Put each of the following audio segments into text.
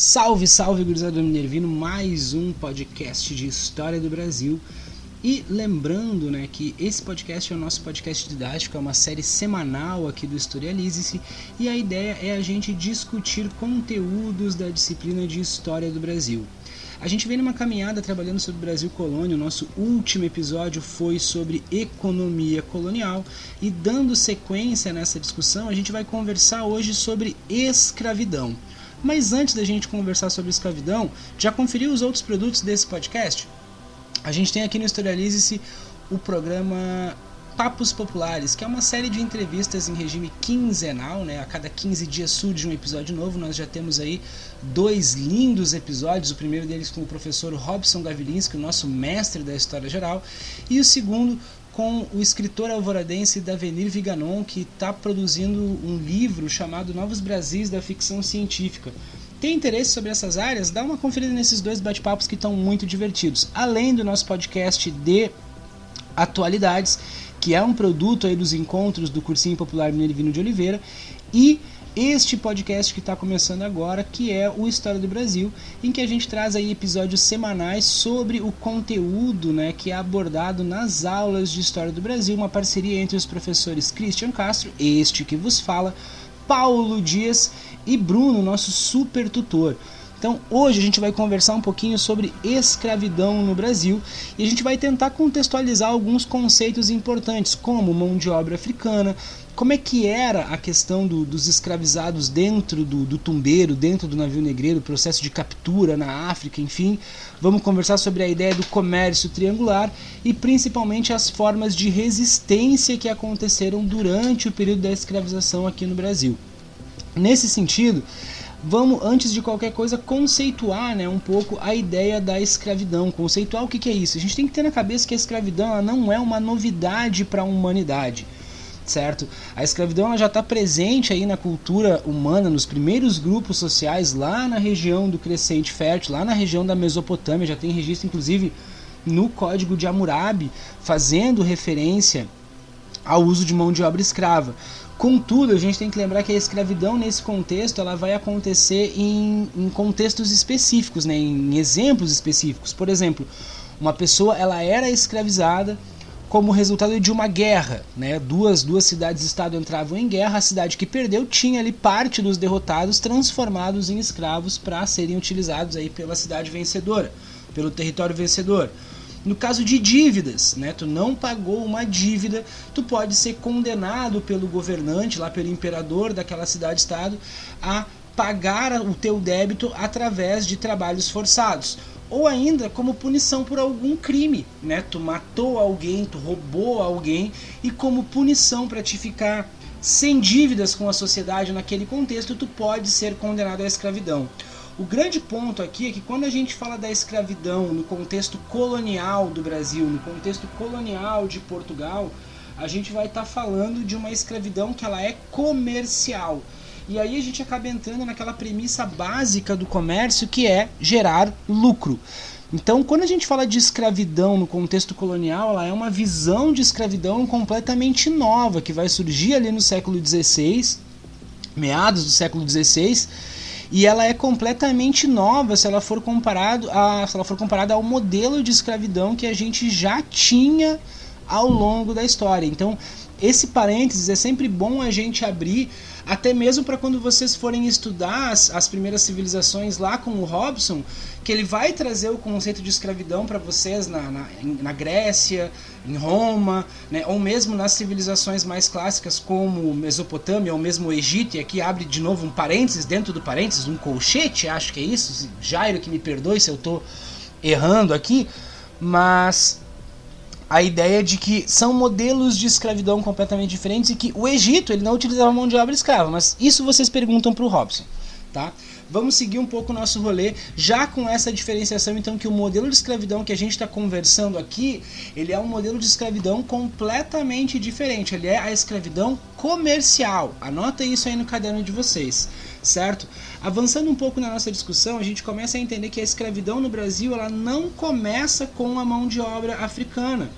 Salve, salve, gurizada Minervino, mais um podcast de história do Brasil. E lembrando né, que esse podcast é o nosso podcast didático, é uma série semanal aqui do Historialize-se e a ideia é a gente discutir conteúdos da disciplina de História do Brasil. A gente vem numa caminhada trabalhando sobre o Brasil colônia. O nosso último episódio foi sobre economia colonial e dando sequência nessa discussão, a gente vai conversar hoje sobre escravidão. Mas antes da gente conversar sobre escravidão, já conferiu os outros produtos desse podcast? A gente tem aqui no Historialize-se o programa Papos Populares, que é uma série de entrevistas em regime quinzenal, né? A cada 15 dias surge um episódio novo. Nós já temos aí dois lindos episódios. O primeiro deles com o professor Robson Gavilinski, o nosso mestre da História Geral, e o segundo com o escritor alvoradense Davenir Viganon, que está produzindo um livro chamado Novos Brasis da Ficção Científica. Tem interesse sobre essas áreas? Dá uma conferida nesses dois bate-papos que estão muito divertidos. Além do nosso podcast de atualidades, que é um produto aí dos encontros do Cursinho Popular Minervino de Oliveira, e este podcast que está começando agora, que é o História do Brasil, em que a gente traz aí episódios semanais sobre o conteúdo né, que é abordado nas aulas de História do Brasil, uma parceria entre os professores Christian Castro, este que vos fala, Paulo Dias e Bruno, nosso super tutor. Então, hoje a gente vai conversar um pouquinho sobre escravidão no Brasil e a gente vai tentar contextualizar alguns conceitos importantes, como mão de obra africana, como é que era a questão do, dos escravizados dentro do, do, tumbeiro, dentro do navio negreiro, processo de captura na África, enfim. Vamos conversar sobre a ideia do comércio triangular e principalmente as formas de resistência que aconteceram durante o período da escravização aqui no Brasil. Nesse sentido, vamos, antes de qualquer coisa, conceituar né, um pouco a ideia da escravidão. Conceituar o que, que é isso. A gente tem que ter na cabeça que a escravidão não é uma novidade para a humanidade certo? A escravidão já está presente aí na cultura humana, nos primeiros grupos sociais lá na região do Crescente Fértil, lá na região da Mesopotâmia, já tem registro inclusive no Código de Hammurabi, fazendo referência ao uso de mão de obra escrava. Contudo, a gente tem que lembrar que a escravidão nesse contexto ela vai acontecer em, em contextos específicos, né, em exemplos específicos. Por exemplo, uma pessoa ela era escravizada como resultado de uma guerra. Né? Duas, duas cidades-estado entravam em guerra, a cidade que perdeu tinha ali parte dos derrotados transformados em escravos para serem utilizados aí pela cidade vencedora, pelo território vencedor. No caso de dívidas, né, tu não pagou uma dívida, tu pode ser condenado pelo governante, lá pelo imperador daquela cidade-estado, a pagar o teu débito através de trabalhos forçados ou ainda como punição por algum crime, né? Tu matou alguém, tu roubou alguém e como punição para te ficar sem dívidas com a sociedade naquele contexto, tu pode ser condenado à escravidão. O grande ponto aqui é que quando a gente fala da escravidão no contexto colonial do Brasil, no contexto colonial de Portugal, a gente vai estar tá falando de uma escravidão que ela é comercial. E aí a gente acaba entrando naquela premissa básica do comércio que é gerar lucro. Então, quando a gente fala de escravidão no contexto colonial, ela é uma visão de escravidão completamente nova que vai surgir ali no século XVI, meados do século XVI, e ela é completamente nova se ela for comparado a, se ela for comparada ao modelo de escravidão que a gente já tinha ao longo da história. Então, esse parênteses é sempre bom a gente abrir até mesmo para quando vocês forem estudar as, as, primeiras civilizações lá com o Robson, que ele vai trazer o conceito de escravidão para vocês na, na, na, Grécia, em Roma, né, ou mesmo nas civilizações mais clássicas como Mesopotâmia ou mesmo o Egito, e aqui abre de novo um parênteses dentro do parênteses, um colchete, acho que é isso, Jairo que me perdoe se eu estou errando aqui, mas a ideia de que são modelos de escravidão completamente diferentes e que o Egito ele não utilizava mão de obra escrava, mas isso vocês perguntam para o Robson, tá? Vamos seguir um pouco o nosso rolê, já com essa diferenciação, então, que o modelo de escravidão que a gente está conversando aqui, ele é um modelo de escravidão completamente diferente. Ele é a escravidão comercial. Anota isso aí no caderno de vocês, certo? Avançando um pouco na nossa discussão, a gente começa a entender que a escravidão no Brasil, ela não começa com a mão de obra africana.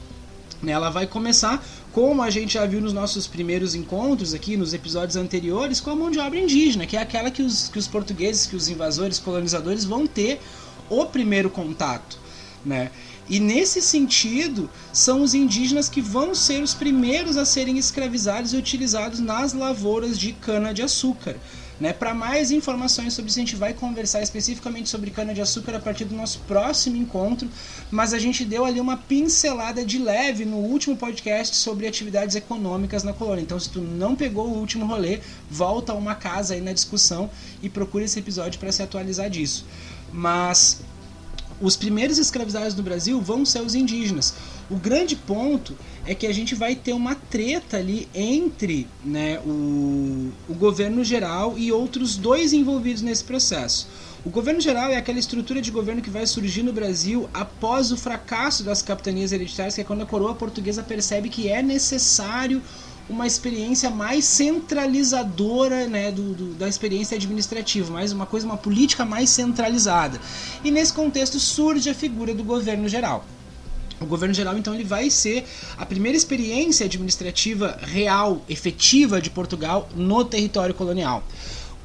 Né? Ela vai começar como a gente já viu nos nossos primeiros encontros aqui, nos episódios anteriores, com a mão de obra indígena, que é aquela que os, que os portugueses, que os invasores, colonizadores vão ter o primeiro contato, né? E nesse sentido, são os indígenas que vão ser os primeiros a serem escravizados e utilizados nas lavouras de cana-de-açúcar. Né? Para mais informações sobre isso, a gente vai conversar especificamente sobre cana-de-açúcar a partir do nosso próximo encontro, mas a gente deu ali uma pincelada de leve no último podcast sobre atividades econômicas na colônia. Então, se tu não pegou o último rolê, volta a uma casa aí na discussão e procura esse episódio para se atualizar disso. Mas os primeiros escravizados no Brasil vão ser os indígenas. O grande ponto é que a gente vai ter uma treta ali entre né, o, o governo geral e outros dois envolvidos nesse processo. O governo geral é aquela estrutura de governo que vai surgir no Brasil após o fracasso das capitanias hereditárias, que é quando a coroa portuguesa percebe que é necessário uma experiência mais centralizadora né, do, do, da experiência administrativa, mais uma coisa, uma política mais centralizada. E nesse contexto surge a figura do governo geral. O governo geral, então, ele vai ser a primeira experiência administrativa real, efetiva de Portugal no território colonial.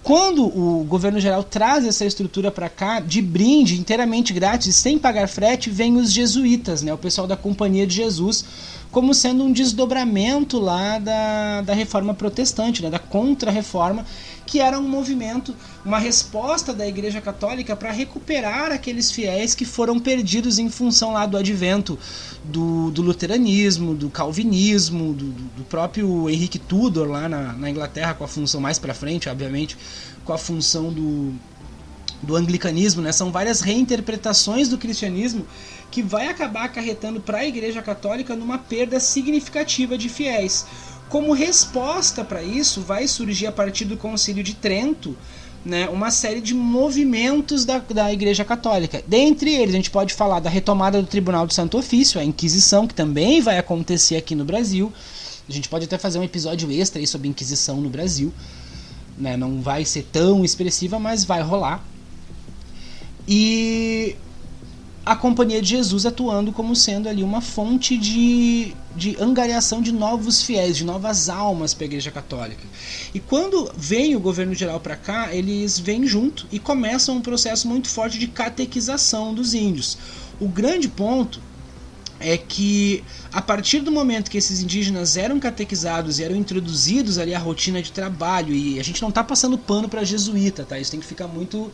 Quando o governo geral traz essa estrutura para cá, de brinde, inteiramente grátis, sem pagar frete, vem os jesuítas, né, o pessoal da Companhia de Jesus, como sendo um desdobramento lá da, da reforma protestante, né, da contra-reforma, que era um movimento, uma resposta da Igreja Católica para recuperar aqueles fiéis que foram perdidos em função lá do advento do, do luteranismo, do calvinismo, do, do, próprio Henrique Tudor lá na, na Inglaterra, com a função mais para frente, obviamente, com a função do, do anglicanismo, né? São várias reinterpretações do cristianismo que vai acabar acarretando para a Igreja Católica numa perda significativa de fiéis. Como resposta para isso, vai surgir a partir do Concílio de Trento né, uma série de movimentos da, da Igreja Católica. Dentre eles, a gente pode falar da retomada do Tribunal do Santo Ofício, a Inquisição, que também vai acontecer aqui no Brasil. A gente pode até fazer um episódio extra aí sobre Inquisição no Brasil. Né, não vai ser tão expressiva, mas vai rolar. E a Companhia de Jesus atuando como sendo ali uma fonte de, de angariação de novos fiéis, de novas almas para a Igreja Católica. E quando vem o governo geral para cá, eles vêm junto e começam um processo muito forte de catequização dos índios. O grande ponto é que a partir do momento que esses indígenas eram catequizados e eram introduzidos ali à rotina de trabalho, e a gente não está passando pano para jesuíta, tá? Isso tem que ficar muito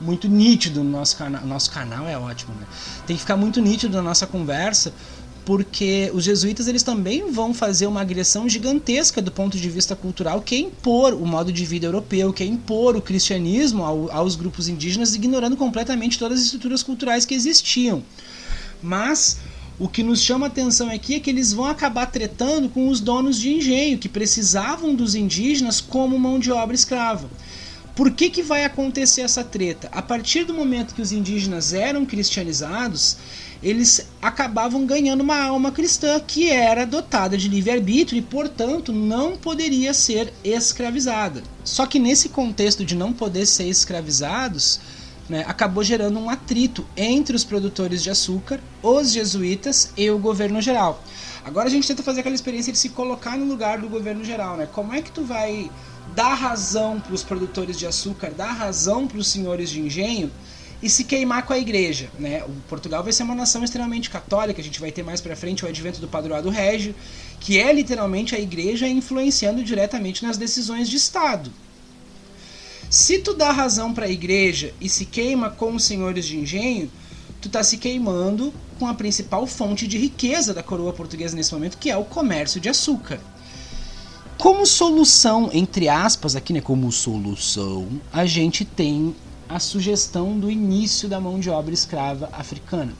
muito nítido no nosso canal. Nosso canal é ótimo, né? Tem que ficar muito nítido na nossa conversa, porque os jesuítas eles também vão fazer uma agressão gigantesca do ponto de vista cultural, que é impor o modo de vida europeu, que é impor o cristianismo ao, aos grupos indígenas, ignorando completamente todas as estruturas culturais que existiam. Mas o que nos chama a atenção aqui é que eles vão acabar tretando com os donos de engenho, que precisavam dos indígenas como mão de obra escrava. Por que, que vai acontecer essa treta? A partir do momento que os indígenas eram cristianizados, eles acabavam ganhando uma alma cristã que era dotada de livre-arbítrio e, portanto, não poderia ser escravizada. Só que nesse contexto de não poder ser escravizados, né, acabou gerando um atrito entre os produtores de açúcar, os jesuítas e o governo geral. Agora a gente tenta fazer aquela experiência de se colocar no lugar do governo geral, né? Como é que tu vai dar razão para os produtores de açúcar, dar razão para os senhores de engenho e se queimar com a igreja. Né? O Portugal vai ser uma nação extremamente católica, a gente vai ter mais para frente o advento do padroado régio, que é literalmente a igreja influenciando diretamente nas decisões de Estado. Se tu dá razão para a igreja e se queima com os senhores de engenho, tu está se queimando com a principal fonte de riqueza da coroa portuguesa nesse momento, que é o comércio de açúcar. Como solução, entre aspas, aqui, né? Como solução, a gente tem a sugestão do início da mão de obra escrava africana.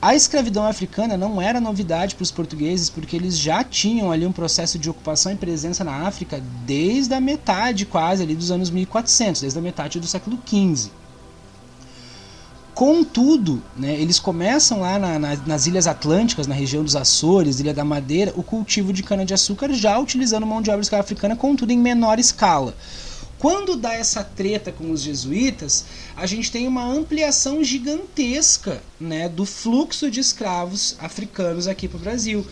A escravidão africana não era novidade para os portugueses, porque eles já tinham ali um processo de ocupação e presença na África desde a metade quase ali dos anos 1400, desde a metade do século XV. Contudo, né, eles começam lá na, na, nas Ilhas Atlânticas, na região dos Açores, Ilha da Madeira, o cultivo de cana-de-açúcar já utilizando mão de obra escrava africana, contudo em menor escala. Quando dá essa treta com os jesuítas, a gente tem uma ampliação gigantesca né, do fluxo de escravos africanos aqui para o Brasil.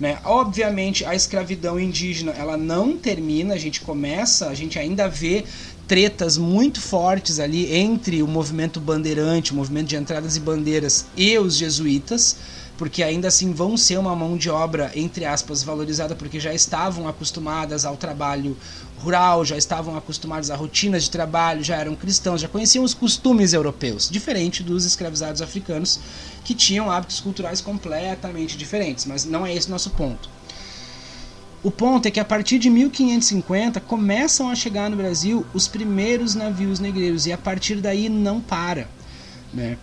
Né? Obviamente, a escravidão indígena ela não termina, a gente começa, a gente ainda vê tretas muito fortes ali entre o movimento bandeirante, o movimento de entradas e bandeiras e os jesuítas, porque ainda assim vão ser uma mão de obra, entre aspas, valorizada, porque já estavam acostumadas ao trabalho rural, já estavam acostumados a rotinas de trabalho, já eram cristãos, já conheciam os costumes europeus, diferente dos escravizados africanos que tinham hábitos culturais completamente diferentes, mas não é esse o nosso ponto. O ponto é que a partir de 1550 começam a chegar no Brasil os primeiros navios negreiros e a partir daí não para. Né?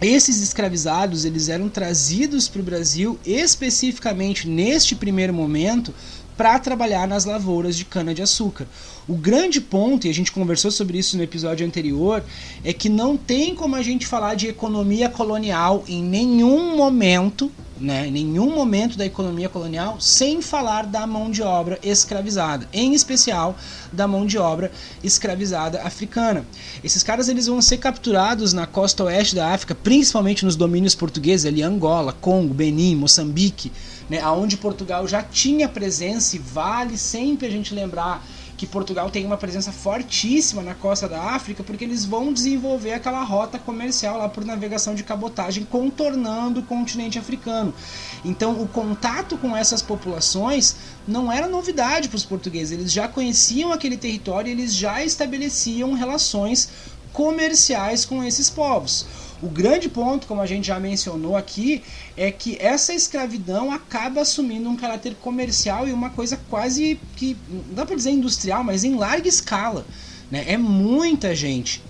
Esses escravizados eles eram trazidos para o Brasil especificamente neste primeiro momento para trabalhar nas lavouras de cana-de-açúcar. O grande ponto, e a gente conversou sobre isso no episódio anterior, é que não tem como a gente falar de economia colonial em nenhum momento, né, em nenhum momento da economia colonial, sem falar da mão de obra escravizada, em especial da mão de obra escravizada africana. Esses caras eles vão ser capturados na costa oeste da África, principalmente nos domínios portugueses, ali Angola, Congo, Benin, Moçambique, né, onde Portugal já tinha presença e vale sempre a gente lembrar que Portugal tem uma presença fortíssima na costa da África, porque eles vão desenvolver aquela rota comercial lá por navegação de cabotagem, contornando o continente africano. Então, o contato com essas populações não era novidade para os portugueses, eles já conheciam aquele território, eles já estabeleciam relações comerciais com esses povos. O grande ponto, como a gente já mencionou aqui, é que essa escravidão acaba assumindo um caráter comercial e uma coisa quase que, não dá para dizer industrial, mas em larga escala. Né? É muita gente.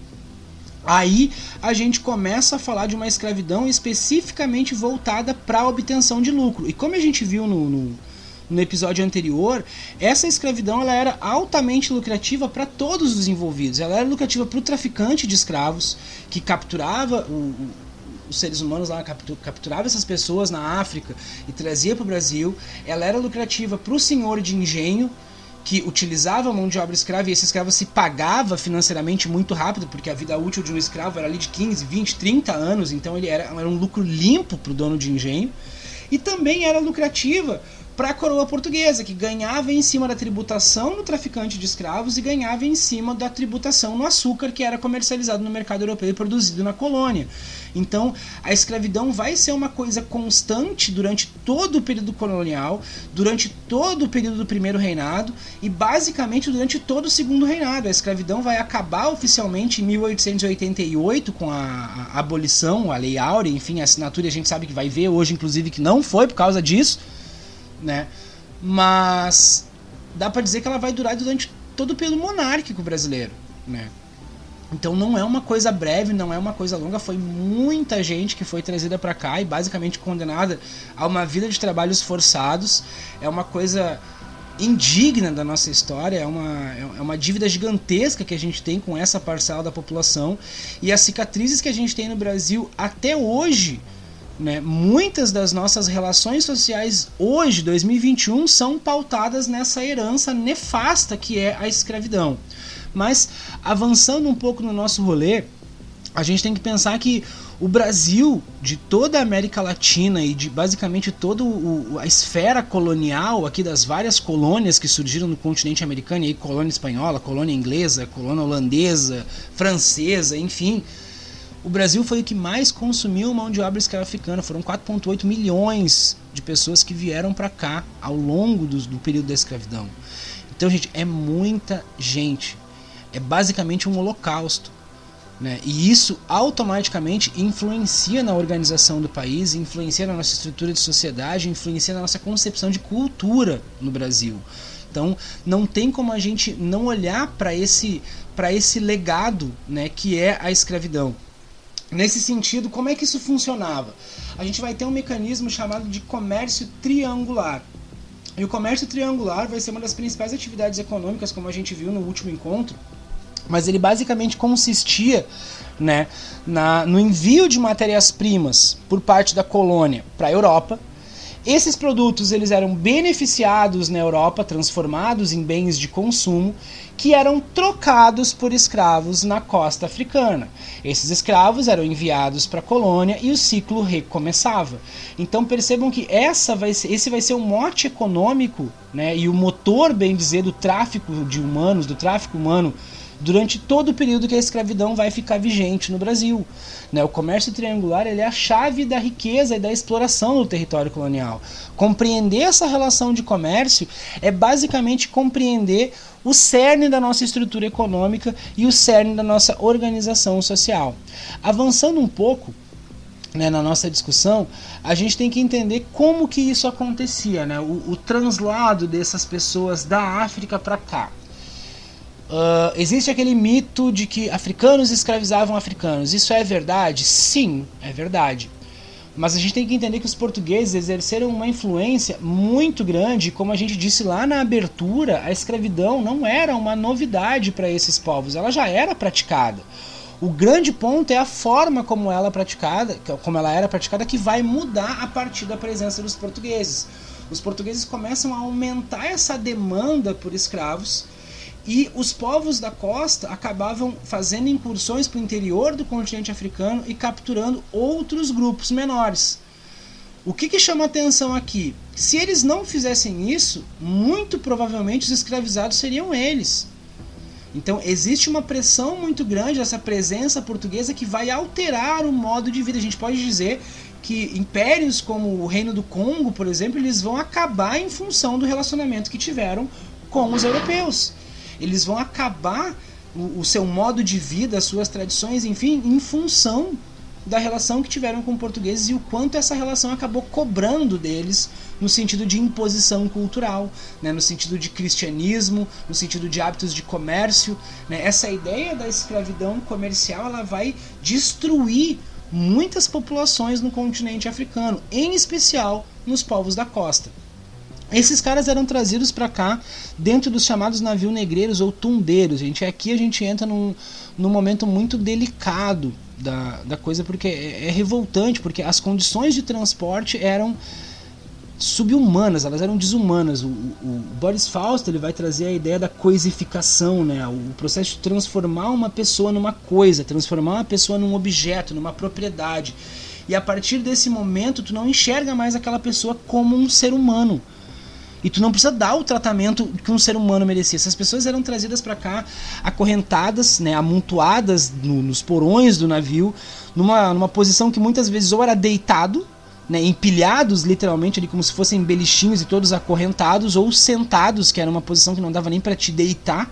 Aí a gente começa a falar de uma escravidão especificamente voltada para a obtenção de lucro. E como a gente viu no, no no episódio anterior, essa escravidão ela era altamente lucrativa para todos os envolvidos. Ela era lucrativa para o traficante de escravos, que capturava o, o, os seres humanos lá, capturava essas pessoas na África e trazia para o Brasil. Ela era lucrativa para o senhor de engenho, que utilizava a mão de obra escrava e esse escravo se pagava financeiramente muito rápido, porque a vida útil de um escravo era ali de 15, 20, 30 anos, então ele era, era um lucro limpo para o dono de engenho. E também era lucrativa para a coroa portuguesa, que ganhava em cima da tributação no traficante de escravos e ganhava em cima da tributação no açúcar que era comercializado no mercado europeu e produzido na colônia. Então, a escravidão vai ser uma coisa constante durante todo o período colonial, durante todo o período do primeiro reinado e basicamente durante todo o segundo reinado. A escravidão vai acabar oficialmente em 1888 com a, a abolição, a Lei Áurea, enfim, a assinatura, a gente sabe que vai ver hoje inclusive que não foi por causa disso né? Mas dá para dizer que ela vai durar durante todo o período monárquico brasileiro, né? Então não é uma coisa breve, não é uma coisa longa, foi muita gente que foi trazida para cá e basicamente condenada a uma vida de trabalhos forçados. É uma coisa indigna da nossa história, é uma, é uma dívida gigantesca que a gente tem com essa parcela da população e as cicatrizes que a gente tem no Brasil até hoje né? Muitas das nossas relações sociais hoje, 2021, são pautadas nessa herança nefasta que é a escravidão. Mas avançando um pouco no nosso rolê, a gente tem que pensar que o Brasil, de toda a América Latina e de basicamente toda a esfera colonial aqui das várias colônias que surgiram no continente americano, e aí, colônia espanhola, colônia inglesa, colônia holandesa, francesa, enfim, o Brasil foi o que mais consumiu mão de obra escrava africana. Foram 4,8 milhões de pessoas que vieram para cá ao longo do, do período da escravidão. Então, gente, é muita gente. É basicamente um holocausto. Né? E isso automaticamente influencia na organização do país, influencia na nossa estrutura de sociedade, influencia na nossa concepção de cultura no Brasil. Então, não tem como a gente não olhar para esse, esse legado né, que é a escravidão. Nesse sentido, como é que isso funcionava? A gente vai ter um mecanismo chamado de comércio triangular. E o comércio triangular vai ser uma das principais atividades econômicas, como a gente viu no último encontro, mas ele basicamente consistia né, na, no envio de matérias-primas por parte da colônia para a Europa Esses produtos eles eram beneficiados na Europa, transformados em bens de consumo, que eram trocados por escravos na costa africana. Esses escravos eram enviados para a colônia e o ciclo recomeçava. Então percebam que essa vai ser, esse vai ser o mote econômico né, e o motor, bem dizer, do tráfico de humanos, do tráfico humano durante todo o período que a escravidão vai ficar vigente no Brasil. Né? O comércio triangular ele é a chave da riqueza e da exploração do território colonial. Compreender essa relação de comércio é basicamente compreender o cerne da nossa estrutura econômica e o cerne da nossa organização social. Avançando um pouco, né, na nossa discussão, a gente tem que entender como que isso acontecia, né, o, o translado dessas pessoas da África para cá. Uh, existe aquele mito de que africanos escravizavam africanos. Isso é verdade? Sim, é verdade. Mas a gente tem que entender que os portugueses exerceram uma influência muito grande, como a gente disse lá na abertura, a escravidão não era uma novidade para esses povos, ela já era praticada. O grande ponto é a forma como ela, é praticada, como ela era praticada que vai mudar a partir da presença dos portugueses. Os portugueses começam a aumentar essa demanda por escravos e os povos da costa acabavam fazendo incursões para o interior do continente africano e capturando outros grupos menores. O que, que chama atenção aqui? Se eles não fizessem isso, muito provavelmente os escravizados seriam eles. Então existe uma pressão muito grande, essa presença portuguesa que vai alterar o modo de vida. A gente pode dizer que impérios como o Reino do Congo, por exemplo, eles vão acabar em função do relacionamento que tiveram com os europeus eles vão acabar o, o seu modo de vida, as suas tradições, enfim, em função da relação que tiveram com portugueses e o quanto essa relação acabou cobrando deles no sentido de imposição cultural, né, no sentido de cristianismo, no sentido de hábitos de comércio. Né, essa ideia da escravidão comercial ela vai destruir muitas populações no continente africano, em especial nos povos da costa. Esses caras eram trazidos para cá dentro dos chamados navios negreiros ou tundeiros. Gente, aqui a gente entra num, num momento muito delicado da, da coisa porque é, é revoltante, porque as condições de transporte eram subhumanas, elas eram desumanas. O, o, Boris Fausto ele vai trazer a ideia da coisificação, né? o processo de transformar uma pessoa numa coisa, transformar uma pessoa num objeto, numa propriedade. E a partir desse momento, tu não enxerga mais aquela pessoa como um ser humano e tu não precisa dar o tratamento que um ser humano merecia. Essas pessoas eram trazidas para cá acorrentadas, né, amontoadas no, nos porões do navio, numa, numa posição que muitas vezes ou era deitado, né, empilhados literalmente ali como se fossem belichinhos e todos acorrentados, ou sentados, que era uma posição que não dava nem para te deitar.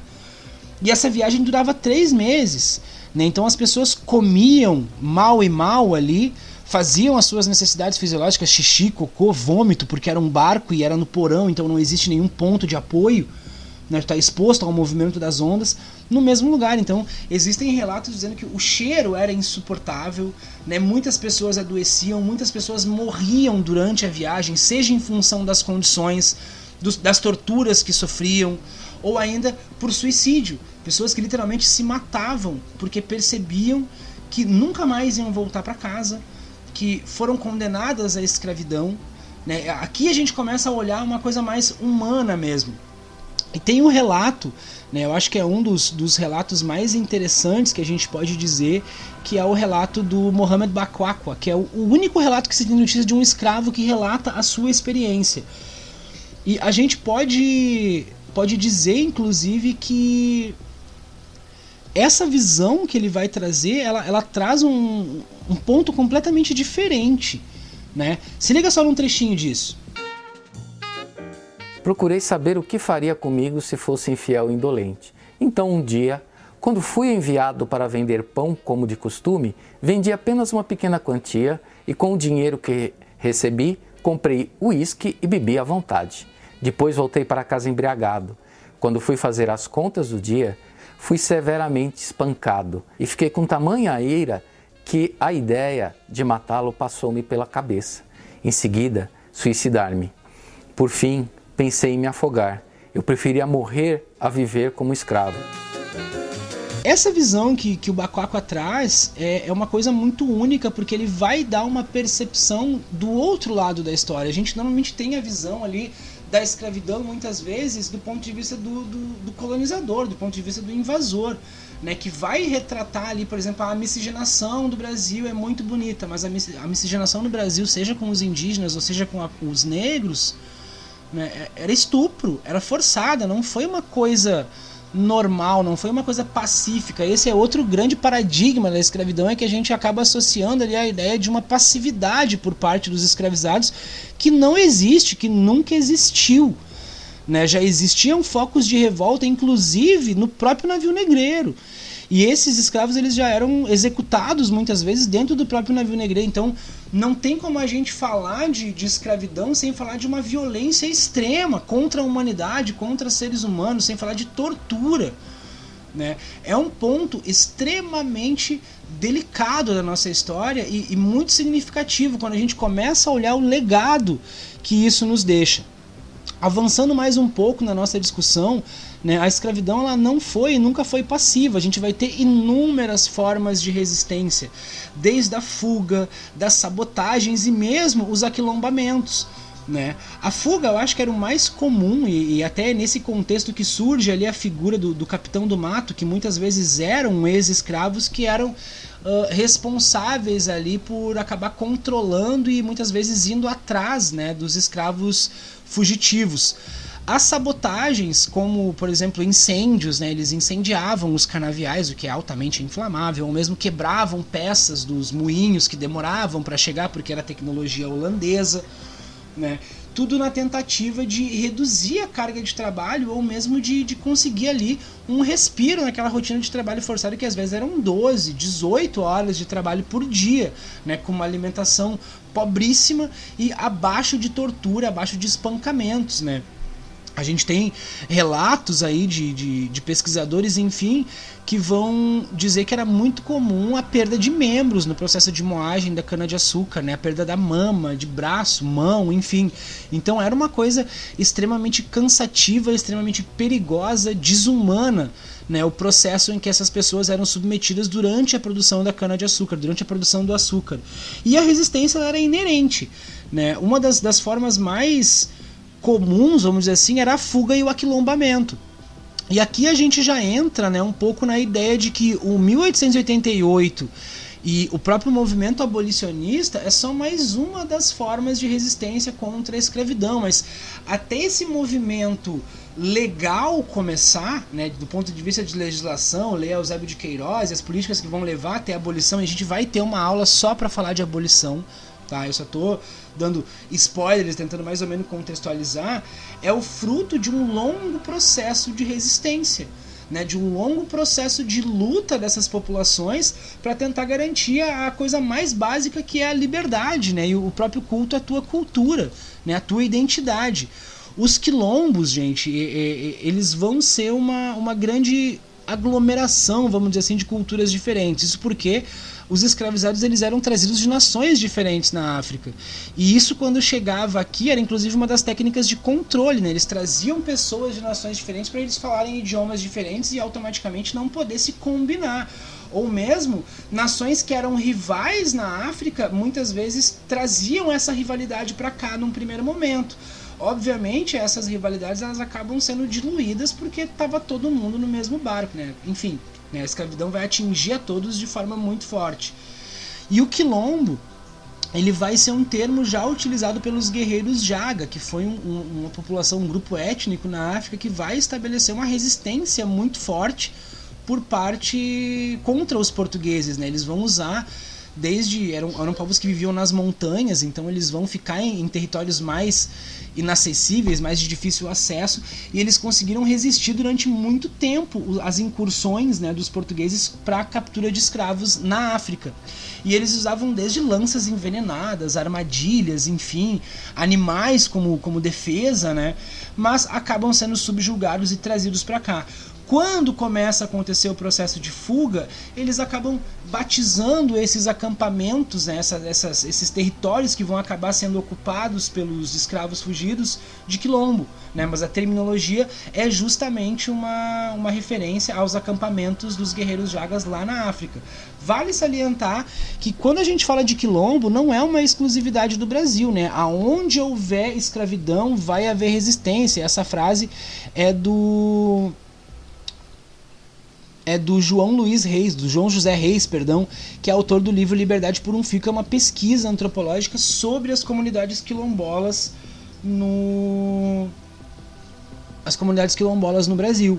E essa viagem durava três meses. Né? Então as pessoas comiam mal e mal ali, faziam as suas necessidades fisiológicas, xixi, cocô, vômito, porque era um barco e era no porão, então não existe nenhum ponto de apoio, né, está exposto ao movimento das ondas, no mesmo lugar. Então, existem relatos dizendo que o cheiro era insuportável, né, muitas pessoas adoeciam, muitas pessoas morriam durante a viagem, seja em função das condições, dos, das torturas que sofriam, ou ainda por suicídio. Pessoas que literalmente se matavam porque percebiam que nunca mais iam voltar para casa, que foram condenadas à escravidão. Né? Aqui a gente começa a olhar uma coisa mais humana mesmo. E tem um relato, né, eu acho que é um dos, dos relatos mais interessantes que a gente pode dizer, que é o relato do Mohamed Bakwakwa, que é o, o único relato que se tem notícia de um escravo que relata a sua experiência. E a gente pode, pode dizer, inclusive, que essa visão que ele vai trazer, ela, ela traz um, um ponto completamente diferente. Né? Se liga só num trechinho disso. Procurei saber o que faria comigo se fosse infiel e indolente. Então, um dia, quando fui enviado para vender pão como de costume, vendi apenas uma pequena quantia e com o dinheiro que recebi, comprei uísque e bebi à vontade. Depois voltei para casa embriagado. Quando fui fazer as contas do dia, fui severamente espancado e fiquei com tamanha ira que a ideia de matá-lo passou-me pela cabeça. Em seguida, suicidar-me. Por fim, pensei em me afogar. Eu preferia morrer a viver como escravo. essa visão que, que o Bacuaca traz é, é uma coisa muito única, porque ele vai dar uma percepção do outro lado da história. A gente normalmente tem a visão ali da escravidão, muitas vezes, do ponto de vista do, do, do colonizador, do ponto de vista do invasor. Né, que vai retratar ali, por exemplo, a miscigenação do Brasil é muito bonita, mas a, miscigenação no Brasil, seja com os indígenas ou seja com a, os negros, né, é, era estupro, era forçada, não foi uma coisa normal, não foi uma coisa pacífica. Esse é outro grande paradigma da escravidão, é que a gente acaba associando ali a ideia de uma passividade por parte dos escravizados que não existe, que nunca existiu. Né? Já existiam focos de revolta, inclusive no próprio navio negreiro. E esses escravos eles já eram executados muitas vezes dentro do próprio navio negreiro. Então não tem como a gente falar de, de escravidão sem falar de uma violência extrema contra a humanidade, contra seres humanos, sem falar de tortura. Né? É um ponto extremamente delicado da nossa história e, e muito significativo quando a gente começa a olhar o legado que isso nos deixa. Avançando mais um pouco na nossa discussão, né, a escravidão ela não foi e nunca foi passiva. A gente vai ter inúmeras formas de resistência, desde a fuga, das sabotagens e mesmo os aquilombamentos. Né? A fuga eu acho que era o mais comum, e, e até nesse contexto que surge ali a figura do, do capitão do mato, que muitas vezes eram ex-escravos que eram responsáveis ali por acabar controlando e muitas vezes indo atrás né, dos escravos fugitivos. As sabotagens, como por exemplo incêndios, né, eles incendiavam os canaviais, o que é altamente inflamável, ou mesmo quebravam peças dos moinhos que demoravam para chegar porque era tecnologia holandesa. Né? Tudo na tentativa de reduzir a carga de trabalho ou mesmo de, de conseguir ali um respiro naquela rotina de trabalho forçado que às vezes eram 12, 18 horas de trabalho por dia, né, com uma alimentação pobríssima e abaixo de tortura, abaixo de espancamentos, né? A gente tem relatos aí de, de, de, pesquisadores, enfim, que vão dizer que era muito comum a perda de membros no processo de moagem da cana-de-açúcar, né? a perda da mama, de braço, mão, enfim. Então era uma coisa extremamente cansativa, extremamente perigosa, desumana. Né, o processo em que essas pessoas eram submetidas durante a produção da cana-de-açúcar, durante a produção do açúcar. E a resistência era inerente. Né? Uma das, das formas mais comuns, vamos dizer assim, era a fuga e o aquilombamento. E aqui a gente já entra né, um pouco na ideia de que o 1888 e o próprio movimento abolicionista é só mais uma das formas de resistência contra a escravidão, mas até esse movimento legal começar, né, do ponto de vista de legislação, ler Eusébio de Queiroz as políticas que vão levar até a abolição, a gente vai ter uma aula só para falar de abolição, tá? Eu só tô dando spoilers, tentando mais ou menos contextualizar, é o fruto de um longo processo de resistência. Né, de um longo processo de luta dessas populações para tentar garantir a coisa mais básica que é a liberdade né, e o próprio culto à tua cultura, né, à tua identidade. Os quilombos, gente, eles vão ser uma, uma grande aglomeração, vamos dizer assim, de culturas diferentes. Isso porque os escravizados eles eram trazidos de nações diferentes na África. E isso quando chegava aqui era inclusive uma das técnicas de controle, né? Eles traziam pessoas de nações diferentes para eles falarem idiomas diferentes e automaticamente não poder se combinar ou mesmo nações que eram rivais na África muitas vezes traziam essa rivalidade para cá num primeiro momento. Obviamente, essas rivalidades elas acabam sendo diluídas porque estava todo mundo no mesmo barco, né? Enfim, né? a escravidão vai atingir a todos de forma muito forte. E o quilombo, ele vai ser um termo já utilizado pelos guerreiros Jaga, que foi um, um, uma população, um grupo étnico na África que vai estabelecer uma resistência muito forte por parte contra os portugueses, né? Eles vão usar desde eram, eram povos que viviam nas montanhas, então eles vão ficar em, em, territórios mais inacessíveis, mais de difícil acesso, e eles conseguiram resistir durante muito tempo às incursões né, dos portugueses para a captura de escravos na África. E eles usavam desde lanças envenenadas, armadilhas, enfim, animais como, como defesa, né? mas acabam sendo subjugados e trazidos para cá. Quando começa a acontecer o processo de fuga, eles acabam batizando esses acampamentos, né, essa, essas, esses territórios que vão acabar sendo ocupados pelos escravos fugidos de quilombo. Né? Mas a terminologia é justamente uma, uma referência aos acampamentos dos guerreiros jagas lá na África. Vale salientar que quando a gente fala de quilombo, não é uma exclusividade do Brasil. Né? Aonde houver escravidão, vai haver resistência. Essa frase é do é do João Luiz Reis, do João José Reis, perdão, que é autor do livro Liberdade por um Fio, que é uma pesquisa antropológica sobre as comunidades quilombolas no as comunidades quilombolas no Brasil.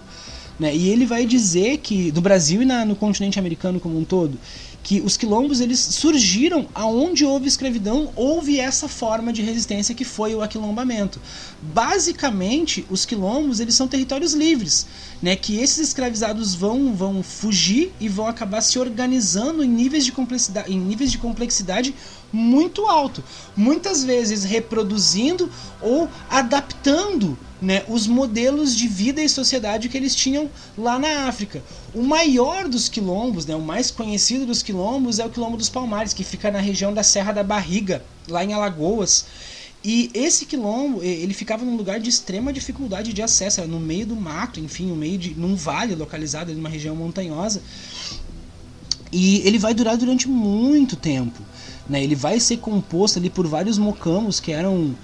Né? E ele vai dizer que, do Brasil e na, no continente americano como um todo, que os quilombos eles surgiram aonde houve escravidão, houve essa forma de resistência que foi o aquilombamento. Basicamente, os quilombos eles são territórios livres, né, que esses escravizados vão vão fugir e vão acabar se organizando em níveis de complexidade, em níveis de complexidade muito alto, muitas vezes reproduzindo ou adaptando né, os modelos de vida e sociedade que eles tinham lá na África. O maior dos quilombos, né, o mais conhecido dos quilombos é o Quilombo dos Palmares, que fica na região da Serra da Barriga, lá em Alagoas. E esse quilombo, ele ficava num lugar de extrema dificuldade de acesso, no meio do mato, enfim, no meio de num vale localizado numa região montanhosa. E ele vai durar durante muito tempo. Né? Ele vai ser composto ali por vários mocamos que eram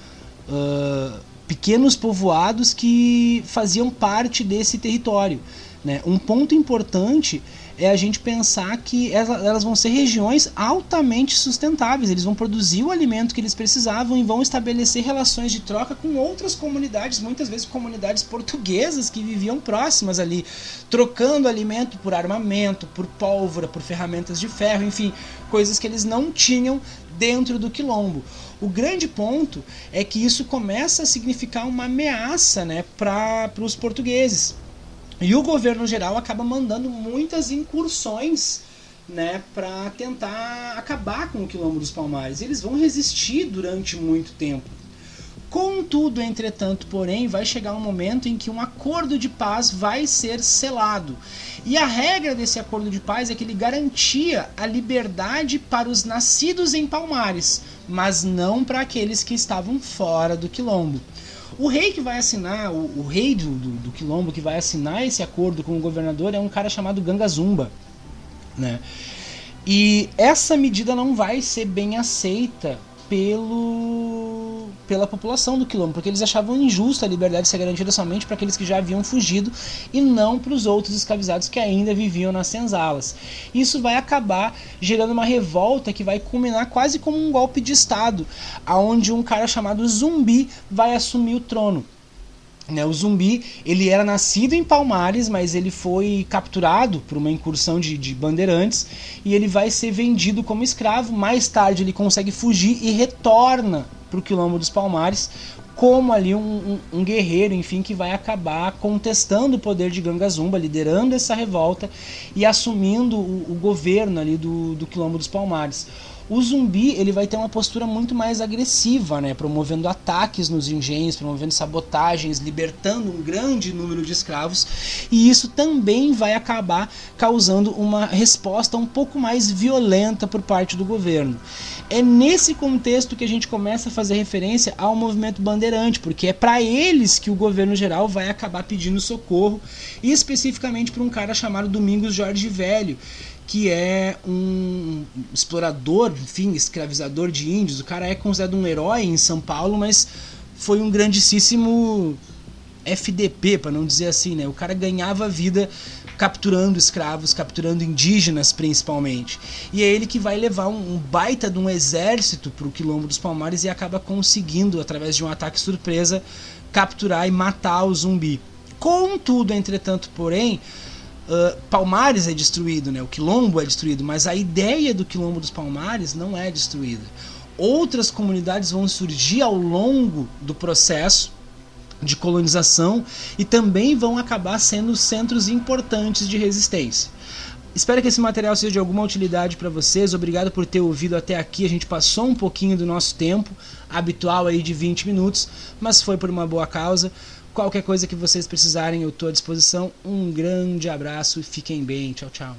uh, pequenos povoados que faziam parte desse território. Né? Um ponto importante é a gente pensar que elas vão ser regiões altamente sustentáveis. Eles vão produzir o alimento que eles precisavam e vão estabelecer relações de troca com outras comunidades, muitas vezes comunidades portuguesas que viviam próximas ali, trocando alimento por armamento, por pólvora, por ferramentas de ferro, enfim, coisas que eles não tinham dentro do quilombo. O grande ponto é que isso começa a significar uma ameaça né, para os portugueses. E o governo geral acaba mandando muitas incursões né, para tentar acabar com o quilombo dos Palmares. Eles vão resistir durante muito tempo. Contudo, entretanto, porém, vai chegar um momento em que um acordo de paz vai ser selado. E a regra desse acordo de paz é que ele garantia a liberdade para os nascidos em Palmares, mas não para aqueles que estavam fora do quilombo. O rei que vai assinar, o, o rei do, do, do, quilombo que vai assinar esse acordo com o governador é um cara chamado Gangazumba, né? E essa medida não vai ser bem aceita pelo pela população do quilombo, porque eles achavam injusta a liberdade ser garantida somente para aqueles que já haviam fugido e não para os outros escravizados que ainda viviam nas senzalas. Isso vai acabar gerando uma revolta que vai culminar quase como um golpe de estado, aonde um cara chamado Zumbi vai assumir o trono. Né, o zumbi ele era nascido em Palmares, mas ele foi capturado por uma incursão de, de, bandeirantes e ele vai ser vendido como escravo. Mais tarde ele consegue fugir e retorna para o quilombo dos Palmares como ali um, um, um, guerreiro, enfim, que vai acabar contestando o poder de Gangazumba, liderando essa revolta e assumindo o, o governo ali do, do quilombo dos Palmares. O zumbi ele vai ter uma postura muito mais agressiva, né? promovendo ataques nos engenhos, promovendo sabotagens, libertando um grande número de escravos, e isso também vai acabar causando uma resposta um pouco mais violenta por parte do governo. É nesse contexto que a gente começa a fazer referência ao movimento bandeirante, porque é para eles que o governo geral vai acabar pedindo socorro, especificamente para um cara chamado Domingos Jorge Velho, que é um explorador, enfim, escravizador de índios. O cara é considerado um herói em São Paulo, mas foi um grandíssimo FDP, para não dizer assim, né? O cara ganhava vida capturando escravos, capturando indígenas principalmente. E é ele que vai levar um, um baita de um exército para o Quilombo dos Palmares e acaba conseguindo, através de um ataque surpresa, capturar e matar o zumbi. Contudo, entretanto, porém, Uh, Palmares é destruído, né? o quilombo é destruído, mas a ideia do quilombo dos Palmares não é destruída. Outras comunidades vão surgir ao longo do processo de colonização e também vão acabar sendo centros importantes de resistência. Espero que esse material seja de alguma utilidade para vocês. Obrigado por ter ouvido até aqui. A gente passou um pouquinho do nosso tempo habitual aí de 20 minutos, mas foi por uma boa causa. Qualquer coisa que vocês precisarem, eu estou à disposição. Um grande abraço e fiquem bem. Tchau, tchau.